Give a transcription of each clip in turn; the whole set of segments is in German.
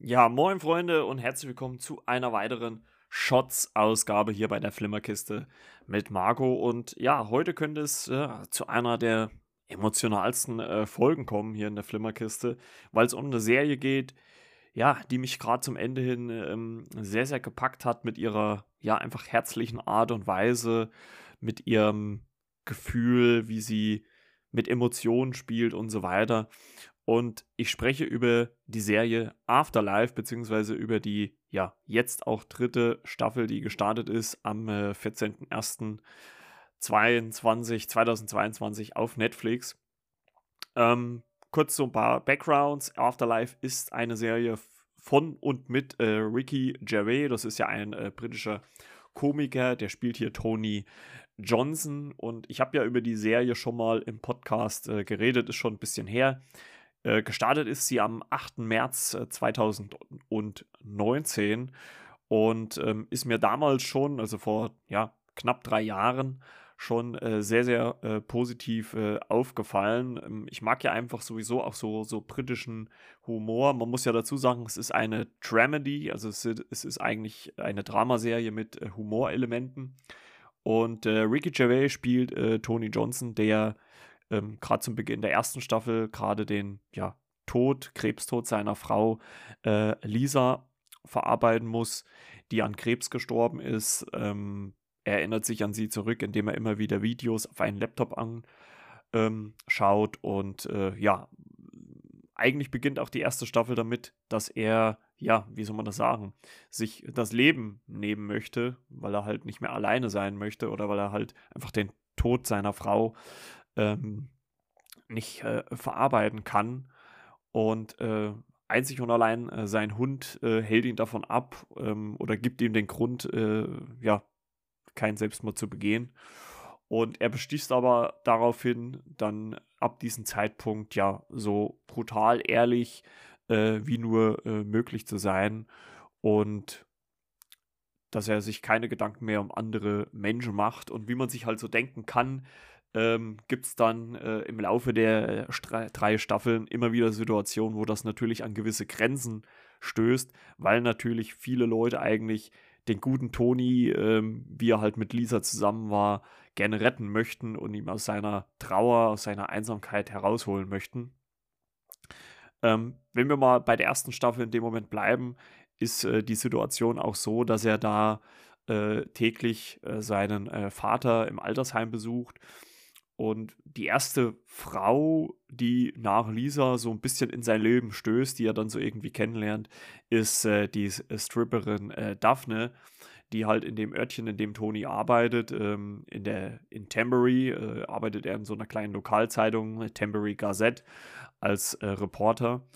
Ja, moin Freunde und herzlich willkommen zu einer weiteren Shots-Ausgabe hier bei der Flimmerkiste mit Marco. Und ja, heute könnte es äh, zu einer der emotionalsten äh, Folgen kommen hier in der Flimmerkiste, weil es um eine Serie geht, ja, die mich gerade zum Ende hin ähm, sehr, sehr gepackt hat mit ihrer, ja, einfach herzlichen Art und Weise, mit ihrem Gefühl, wie sie mit Emotionen spielt und so weiter. Und ich spreche über die Serie Afterlife, beziehungsweise über die, ja, jetzt auch dritte Staffel, die gestartet ist am äh, 14.01.2022 2022 auf Netflix. Ähm, kurz so ein paar Backgrounds. Afterlife ist eine Serie von und mit äh, Ricky Gervais. Das ist ja ein äh, britischer Komiker, der spielt hier Tony Johnson. Und ich habe ja über die Serie schon mal im Podcast äh, geredet, ist schon ein bisschen her. Äh, gestartet ist sie am 8. März 2019 äh, und ähm, ist mir damals schon, also vor ja, knapp drei Jahren, schon äh, sehr, sehr äh, positiv äh, aufgefallen. Ähm, ich mag ja einfach sowieso auch so, so britischen Humor. Man muss ja dazu sagen, es ist eine Dramedy, also es, es ist eigentlich eine Dramaserie mit äh, Humorelementen. Und Ricky Gervais spielt Tony Johnson, der ähm, gerade zum Beginn der ersten Staffel gerade den ja, Tod, Krebstod seiner Frau äh, Lisa verarbeiten muss, die an Krebs gestorben ist. Ähm, er erinnert sich an sie zurück, indem er immer wieder Videos auf einen Laptop anschaut. Ähm, und äh, ja, eigentlich beginnt auch die erste Staffel damit, dass er, ja, wie soll man das sagen, sich das Leben nehmen möchte, weil er halt nicht mehr alleine sein möchte oder weil er halt einfach den Tod seiner Frau ähm, nicht äh, verarbeiten kann. Und äh, einzig und allein äh, sein Hund äh, hält ihn davon ab ähm, oder gibt ihm den Grund, äh, ja, keinen Selbstmord zu begehen. Und er beschließt aber daraufhin, dann ab diesem Zeitpunkt ja so brutal ehrlich äh, wie nur möglich zu sein und dass er sich keine Gedanken mehr um andere Menschen macht und wie man sich halt so denken kann, ähm, gibt es dann äh, im Laufe der drei Staffeln immer wieder Situationen, wo das natürlich an gewisse Grenzen stößt, weil natürlich viele Leute eigentlich den guten Toni, ähm, wie er halt mit Lisa zusammen war, gerne retten möchten und ihm aus seiner Trauer, aus seiner Einsamkeit herausholen möchten. Ähm, wenn wir mal bei der ersten Staffel in dem Moment bleiben, ist äh, die Situation auch so, dass er da äh, täglich äh, seinen äh, Vater im Altersheim besucht und die erste Frau, die nach Lisa so ein bisschen in sein Leben stößt, die er dann so irgendwie kennenlernt, ist äh, die Stripperin äh, Daphne, die halt in dem Örtchen, in dem Tony arbeitet, ähm, in der in Tambury, äh, arbeitet er in so einer kleinen Lokalzeitung, Tambury Gazette, als äh, Reporter.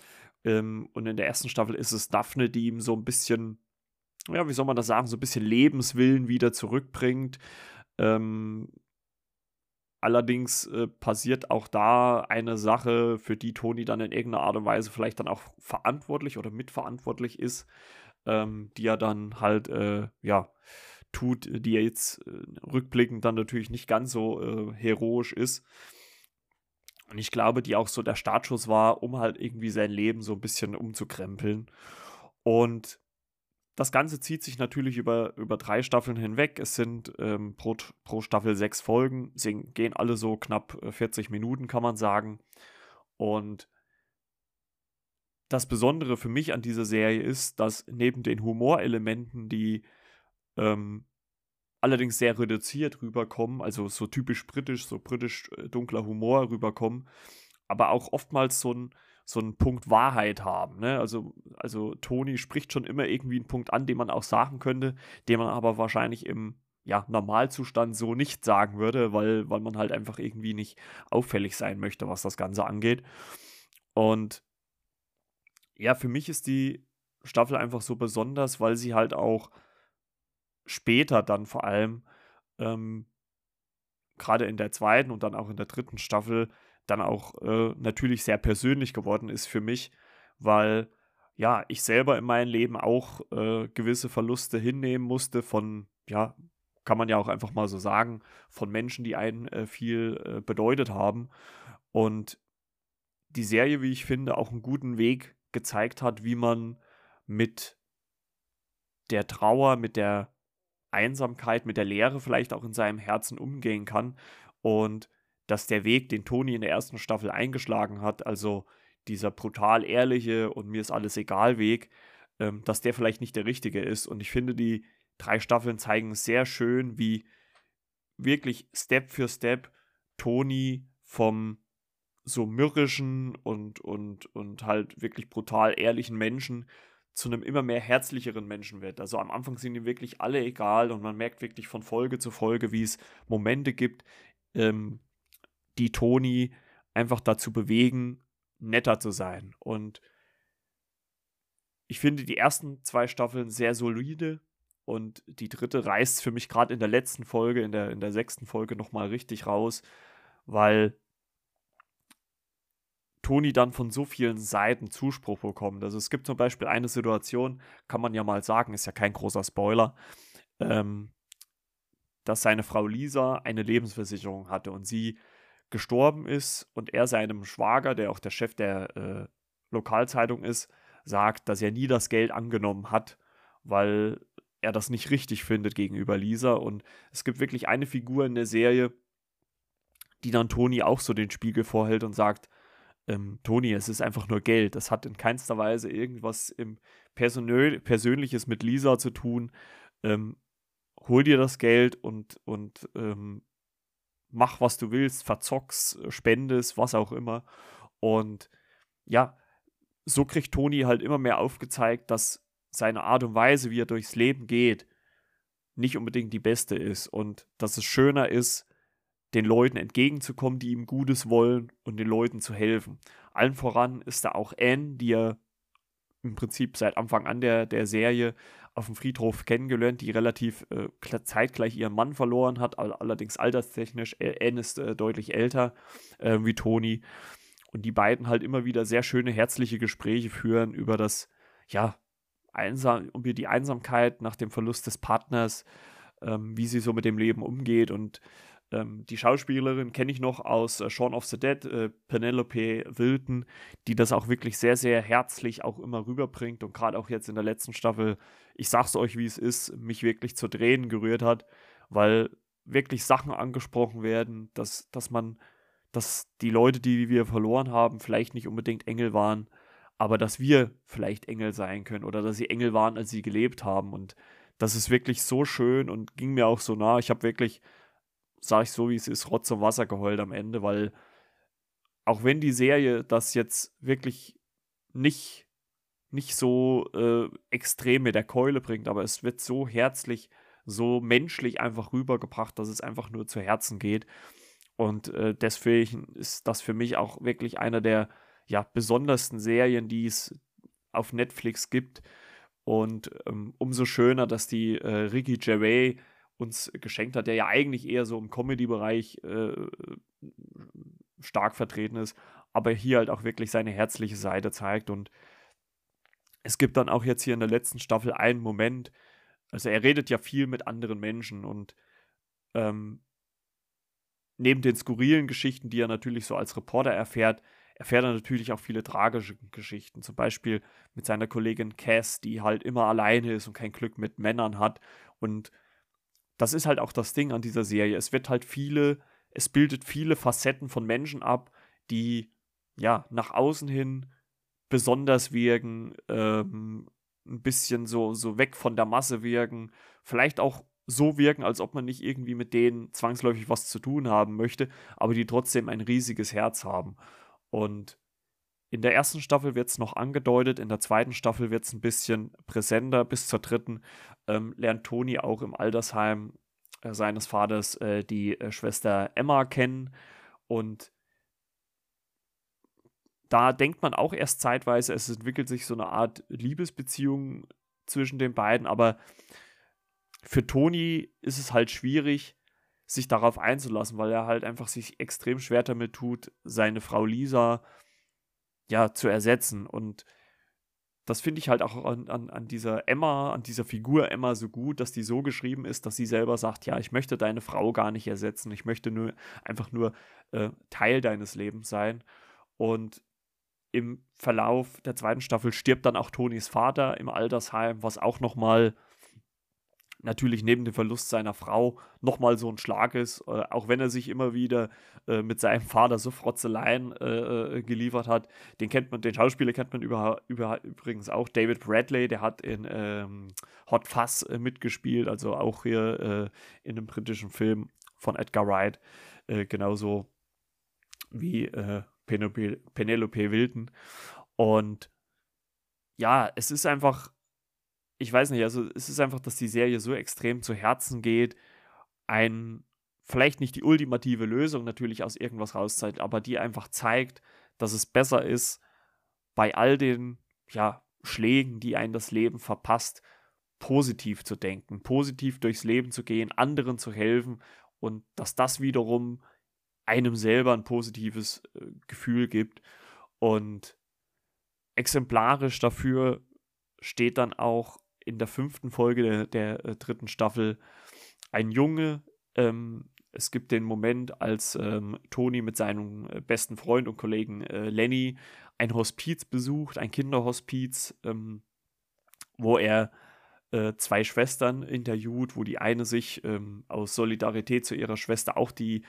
Ähm, und in der ersten Staffel ist es Daphne, die ihm so ein bisschen, ja, wie soll man das sagen, so ein bisschen Lebenswillen wieder zurückbringt. Ähm, Allerdings äh, passiert auch da eine Sache, für die Toni dann in irgendeiner Art und Weise vielleicht dann auch verantwortlich oder mitverantwortlich ist, ähm, die er dann halt, äh, ja, tut, die er jetzt äh, rückblickend dann natürlich nicht ganz so äh, heroisch ist. Und ich glaube, die auch so der Startschuss war, um halt irgendwie sein Leben so ein bisschen umzukrempeln. Und das Ganze zieht sich natürlich über, über drei Staffeln hinweg. Es sind ähm, pro, pro Staffel sechs Folgen. Sie gehen alle so knapp 40 äh, Minuten, kann man sagen. Und das Besondere für mich an dieser Serie ist, dass neben den Humorelementen, die ähm, allerdings sehr reduziert rüberkommen, also so typisch britisch, so britisch äh, dunkler Humor rüberkommen, aber auch oftmals so ein so einen Punkt Wahrheit haben. Ne? Also, also Toni spricht schon immer irgendwie einen Punkt an, den man auch sagen könnte, den man aber wahrscheinlich im ja, Normalzustand so nicht sagen würde, weil, weil man halt einfach irgendwie nicht auffällig sein möchte, was das Ganze angeht. Und ja, für mich ist die Staffel einfach so besonders, weil sie halt auch später dann vor allem ähm, gerade in der zweiten und dann auch in der dritten Staffel dann auch äh, natürlich sehr persönlich geworden ist für mich, weil ja, ich selber in meinem Leben auch äh, gewisse Verluste hinnehmen musste von, ja, kann man ja auch einfach mal so sagen, von Menschen, die einen äh, viel äh, bedeutet haben. Und die Serie, wie ich finde, auch einen guten Weg gezeigt hat, wie man mit der Trauer, mit der Einsamkeit, mit der Leere vielleicht auch in seinem Herzen umgehen kann und dass der Weg, den Toni in der ersten Staffel eingeschlagen hat, also dieser brutal ehrliche und mir ist alles egal Weg, ähm, dass der vielleicht nicht der richtige ist. Und ich finde, die drei Staffeln zeigen sehr schön, wie wirklich Step für Step Toni vom so mürrischen und, und, und halt wirklich brutal ehrlichen Menschen zu einem immer mehr herzlicheren Menschen wird. Also am Anfang sind ihm wirklich alle egal und man merkt wirklich von Folge zu Folge, wie es Momente gibt, ähm, die Toni einfach dazu bewegen, netter zu sein. Und ich finde die ersten zwei Staffeln sehr solide und die dritte reißt für mich gerade in der letzten Folge, in der, in der sechsten Folge nochmal richtig raus, weil Toni dann von so vielen Seiten Zuspruch bekommt. Also es gibt zum Beispiel eine Situation, kann man ja mal sagen, ist ja kein großer Spoiler, ähm, dass seine Frau Lisa eine Lebensversicherung hatte und sie gestorben ist und er seinem Schwager, der auch der Chef der äh, Lokalzeitung ist, sagt, dass er nie das Geld angenommen hat, weil er das nicht richtig findet gegenüber Lisa. Und es gibt wirklich eine Figur in der Serie, die dann Toni auch so den Spiegel vorhält und sagt, ähm, Toni, es ist einfach nur Geld. Das hat in keinster Weise irgendwas im Persönö Persönliches mit Lisa zu tun. Ähm, hol dir das Geld und, und ähm, mach, was du willst, verzock's, spendest, was auch immer. Und ja, so kriegt Toni halt immer mehr aufgezeigt, dass seine Art und Weise, wie er durchs Leben geht, nicht unbedingt die beste ist und dass es schöner ist, den Leuten entgegenzukommen, die ihm Gutes wollen und den Leuten zu helfen. Allen voran ist da auch Anne, die er im Prinzip seit Anfang an der, der Serie auf dem Friedhof kennengelernt, die relativ äh, zeitgleich ihren Mann verloren hat, allerdings alterstechnisch. Anne ist äh, deutlich älter äh, wie Toni. Und die beiden halt immer wieder sehr schöne, herzliche Gespräche führen über das, ja, einsam, über die Einsamkeit nach dem Verlust des Partners, ähm, wie sie so mit dem Leben umgeht und ähm, die Schauspielerin kenne ich noch aus äh, Shaun of the Dead, äh, Penelope Wilton, die das auch wirklich sehr, sehr herzlich auch immer rüberbringt und gerade auch jetzt in der letzten Staffel, ich sag's euch, wie es ist, mich wirklich zu Tränen gerührt hat, weil wirklich Sachen angesprochen werden, dass, dass man, dass die Leute, die wir verloren haben, vielleicht nicht unbedingt Engel waren, aber dass wir vielleicht Engel sein können oder dass sie Engel waren, als sie gelebt haben und das ist wirklich so schön und ging mir auch so nah. Ich habe wirklich sage ich so, wie es ist, Rotz und Wasser geheult am Ende, weil auch wenn die Serie das jetzt wirklich nicht, nicht so äh, extrem mit der Keule bringt, aber es wird so herzlich, so menschlich einfach rübergebracht, dass es einfach nur zu Herzen geht. Und äh, deswegen ist das für mich auch wirklich einer der ja, besondersten Serien, die es auf Netflix gibt. Und ähm, umso schöner, dass die äh, Ricky Gervais uns geschenkt hat, der ja eigentlich eher so im Comedy-Bereich äh, stark vertreten ist, aber hier halt auch wirklich seine herzliche Seite zeigt. Und es gibt dann auch jetzt hier in der letzten Staffel einen Moment, also er redet ja viel mit anderen Menschen und ähm, neben den skurrilen Geschichten, die er natürlich so als Reporter erfährt, erfährt er natürlich auch viele tragische Geschichten. Zum Beispiel mit seiner Kollegin Cass, die halt immer alleine ist und kein Glück mit Männern hat und das ist halt auch das Ding an dieser Serie. Es wird halt viele, es bildet viele Facetten von Menschen ab, die ja nach außen hin besonders wirken, ähm, ein bisschen so, so weg von der Masse wirken, vielleicht auch so wirken, als ob man nicht irgendwie mit denen zwangsläufig was zu tun haben möchte, aber die trotzdem ein riesiges Herz haben. Und in der ersten Staffel wird es noch angedeutet, in der zweiten Staffel wird es ein bisschen präsenter. Bis zur dritten ähm, lernt Toni auch im Altersheim äh, seines Vaters äh, die äh, Schwester Emma kennen. Und da denkt man auch erst zeitweise, es entwickelt sich so eine Art Liebesbeziehung zwischen den beiden. Aber für Toni ist es halt schwierig, sich darauf einzulassen, weil er halt einfach sich extrem schwer damit tut, seine Frau Lisa ja, zu ersetzen. Und das finde ich halt auch an, an, an dieser Emma, an dieser Figur Emma so gut, dass die so geschrieben ist, dass sie selber sagt, ja, ich möchte deine Frau gar nicht ersetzen, ich möchte nur einfach nur äh, Teil deines Lebens sein. Und im Verlauf der zweiten Staffel stirbt dann auch Tonys Vater im Altersheim, was auch nochmal natürlich neben dem Verlust seiner Frau nochmal so ein Schlag ist, äh, auch wenn er sich immer wieder äh, mit seinem Vater so Frotzeleien äh, äh, geliefert hat. Den kennt man, den Schauspieler kennt man über, über, übrigens auch, David Bradley, der hat in ähm, Hot Fuzz äh, mitgespielt, also auch hier äh, in einem britischen Film von Edgar Wright, genauso wie Penelope, Penelope Wilton. Und ja, es ist einfach, ich weiß nicht, also es ist einfach, dass die Serie so extrem zu Herzen geht, ein, vielleicht nicht die ultimative Lösung natürlich aus irgendwas rauszeigt, aber die einfach zeigt, dass es besser ist, bei all den, ja, Schlägen, die einen das Leben verpasst, positiv zu denken, positiv durchs Leben zu gehen, anderen zu helfen und dass das wiederum einem selber ein positives äh, Gefühl gibt. Und exemplarisch dafür steht dann auch in der fünften Folge der, der äh, dritten Staffel ein Junge. Ähm, es gibt den Moment, als ähm, Toni mit seinem äh, besten Freund und Kollegen äh, Lenny ein Hospiz besucht, ein Kinderhospiz, ähm, wo er äh, zwei Schwestern interviewt, wo die eine sich ähm, aus Solidarität zu ihrer Schwester auch die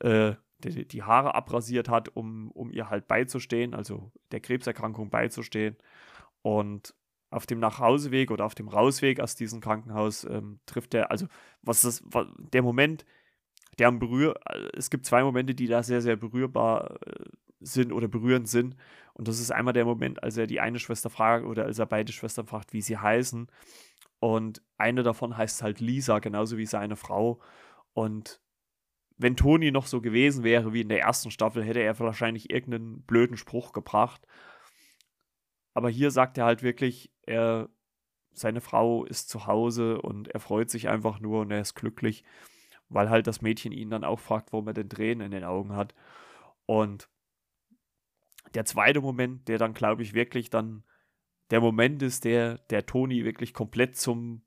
äh, die, die, Haare abrasiert hat, um, um ihr halt beizustehen, also der Krebserkrankung beizustehen. Und auf dem Nachhauseweg oder auf dem Rausweg aus diesem Krankenhaus ähm, trifft er, also was das, was, der Moment, der am berühr, äh, es gibt zwei Momente, die da sehr, sehr berührbar äh, sind oder berührend sind. Und das ist einmal der Moment, als er die eine Schwester fragt oder als er beide Schwestern fragt, wie sie heißen. Und eine davon heißt halt Lisa, genauso wie seine Frau. Und wenn Toni noch so gewesen wäre wie in der ersten Staffel, hätte er wahrscheinlich irgendeinen blöden Spruch gebracht. Aber hier sagt er halt wirklich, er, seine Frau ist zu Hause und er freut sich einfach nur und er ist glücklich, weil halt das Mädchen ihn dann auch fragt, warum er denn Tränen in den Augen hat. Und der zweite Moment, der dann, glaube ich, wirklich dann der Moment ist, der, der Toni wirklich komplett zum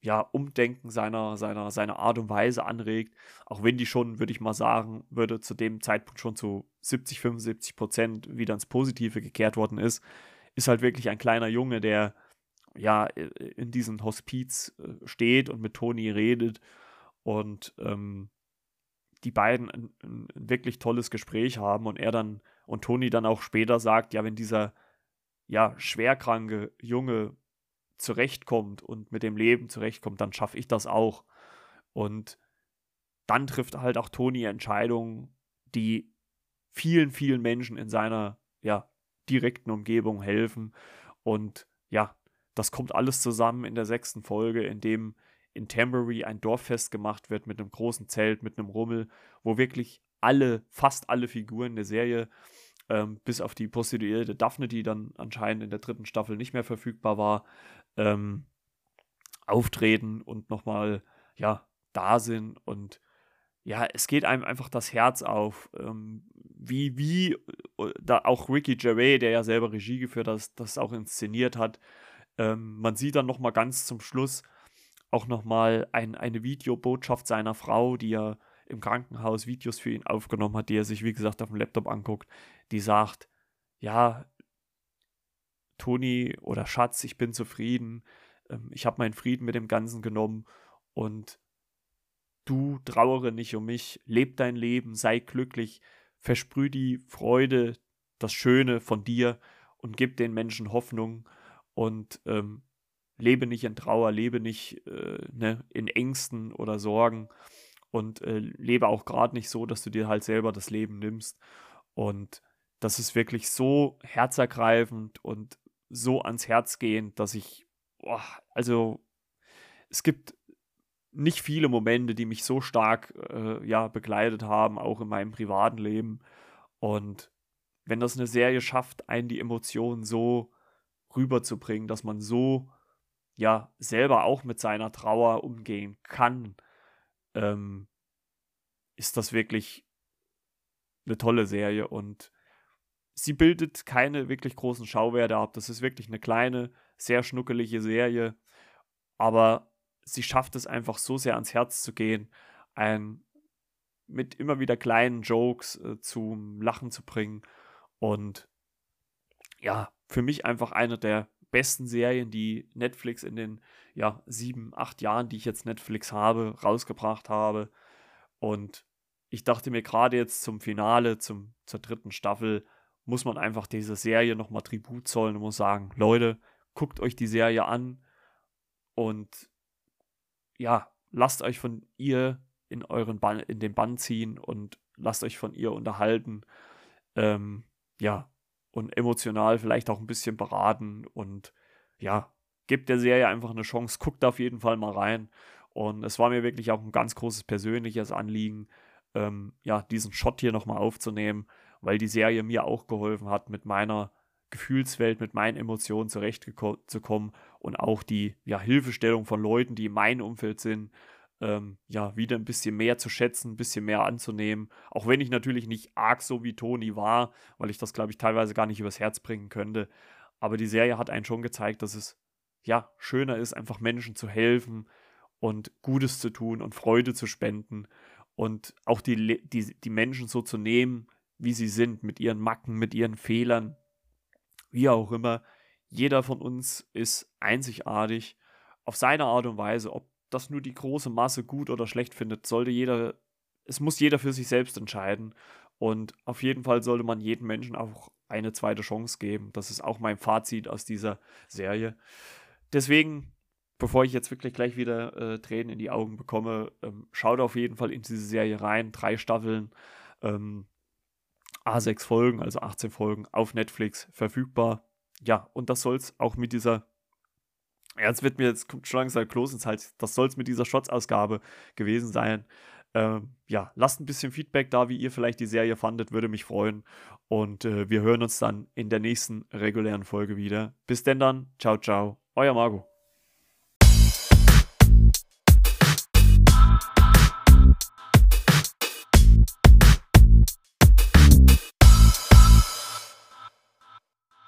ja, Umdenken seiner, seiner, seiner Art und Weise anregt, auch wenn die schon, würde ich mal sagen, würde zu dem Zeitpunkt schon zu 70, 75 Prozent wieder ins Positive gekehrt worden ist, ist halt wirklich ein kleiner Junge, der ja in diesem Hospiz äh, steht und mit Toni redet und ähm, die beiden ein, ein, wirklich tolles Gespräch haben und er dann und Toni dann auch später sagt, ja, wenn dieser ja schwerkranke Junge zurechtkommt und mit dem Leben zurechtkommt, dann schaffe ich das auch. Und dann trifft halt auch Toni Entscheidungen, die vielen, vielen Menschen in seiner ja, direkten Umgebung helfen. Und ja, das kommt alles zusammen in der sechsten Folge, in dem in Tambury ein Dorffest gemacht wird mit einem großen Zelt, mit einem Rummel, wo wirklich alle, fast alle Figuren der Serie, ähm, bis auf die Prostituierte Daphne, die dann anscheinend in der dritten Staffel nicht mehr verfügbar war, ähm, auftreten und nochmal, ja, da sind und ja, es geht einem einfach das Herz auf, ähm, wie, wie, da auch Ricky Gervais, der ja selber Regie geführt hat, das, auch inszeniert hat. Ähm, man sieht dann nochmal ganz zum Schluss auch nochmal ein, eine Videobotschaft seiner Frau, die er im Krankenhaus Videos für ihn aufgenommen hat, die er sich, wie gesagt, auf dem Laptop anguckt, die sagt, ja, Toni oder Schatz, ich bin zufrieden, ähm, ich habe meinen Frieden mit dem Ganzen genommen und du trauere nicht um mich, leb dein Leben, sei glücklich, versprüh die Freude, das Schöne von dir und gib den Menschen Hoffnung und ähm, lebe nicht in Trauer, lebe nicht äh, ne, in Ängsten oder Sorgen und äh, lebe auch gerade nicht so, dass du dir halt selber das Leben nimmst. Und das ist wirklich so herzergreifend und so ans Herz gehend, dass ich, boah, also es gibt nicht viele Momente, die mich so stark äh, ja, begleitet haben, auch in meinem privaten Leben. Und wenn das eine Serie schafft, einen die Emotionen so rüberzubringen, dass man so ja selber auch mit seiner Trauer umgehen kann, ähm, ist das wirklich eine tolle Serie und sie bildet keine wirklich großen Schauwerte ab. Das ist wirklich eine kleine, sehr schnuckelige Serie, aber sie schafft es einfach so sehr ans Herz zu gehen, ein mit immer wieder kleinen Jokes äh, zum Lachen zu bringen und ja, für mich einfach eine der besten Serien, die Netflix in den ja, sieben, acht Jahren, die ich jetzt Netflix habe, rausgebracht habe. Und ich dachte mir gerade jetzt zum Finale, zum, zur dritten Staffel, muss man einfach dieser Serie nochmal Tribut zollen und muss sagen, Leute, guckt euch die Serie an und ja, lasst euch von ihr in euren Bann, in den Bann ziehen und lasst euch von ihr unterhalten. Ähm, ja, und emotional vielleicht auch ein bisschen beraten und ja, gebt der Serie einfach eine Chance, guckt auf jeden Fall mal rein. Und es war mir wirklich auch ein ganz großes persönliches Anliegen, ähm, ja, diesen Shot hier nochmal aufzunehmen, weil die Serie mir auch geholfen hat, mit meiner Gefühlswelt, mit meinen Emotionen zurechtzukommen und auch die ja, Hilfestellung von Leuten, die in meinem Umfeld sind, ähm, ja, wieder ein bisschen mehr zu schätzen, ein bisschen mehr anzunehmen. Auch wenn ich natürlich nicht arg so wie Toni war, weil ich das, glaube ich, teilweise gar nicht übers Herz bringen könnte. Aber die Serie hat einen schon gezeigt, dass es ja schöner ist, einfach Menschen zu helfen und Gutes zu tun und Freude zu spenden und auch die, die, die Menschen so zu nehmen, wie sie sind, mit ihren Macken, mit ihren Fehlern, wie auch immer. Jeder von uns ist einzigartig auf seine Art und Weise. Ob das nur die große Masse gut oder schlecht findet, sollte jeder, es muss jeder für sich selbst entscheiden. Und auf jeden Fall sollte man jedem Menschen auch eine zweite Chance geben. Das ist auch mein Fazit aus dieser Serie. Deswegen, bevor ich jetzt wirklich gleich wieder äh, Tränen in die Augen bekomme, ähm, schaut auf jeden Fall in diese Serie rein. Drei Staffeln, ähm, A6 Folgen, also 18 Folgen auf Netflix verfügbar. Ja, und das soll es auch mit dieser ja, jetzt wird mir jetzt kommt schon langsam Kloß ins Hals. Das soll es mit dieser Shots-Ausgabe gewesen sein. Ähm, ja, lasst ein bisschen Feedback da, wie ihr vielleicht die Serie fandet, würde mich freuen. Und äh, wir hören uns dann in der nächsten regulären Folge wieder. Bis denn dann, ciao, ciao, euer Margot.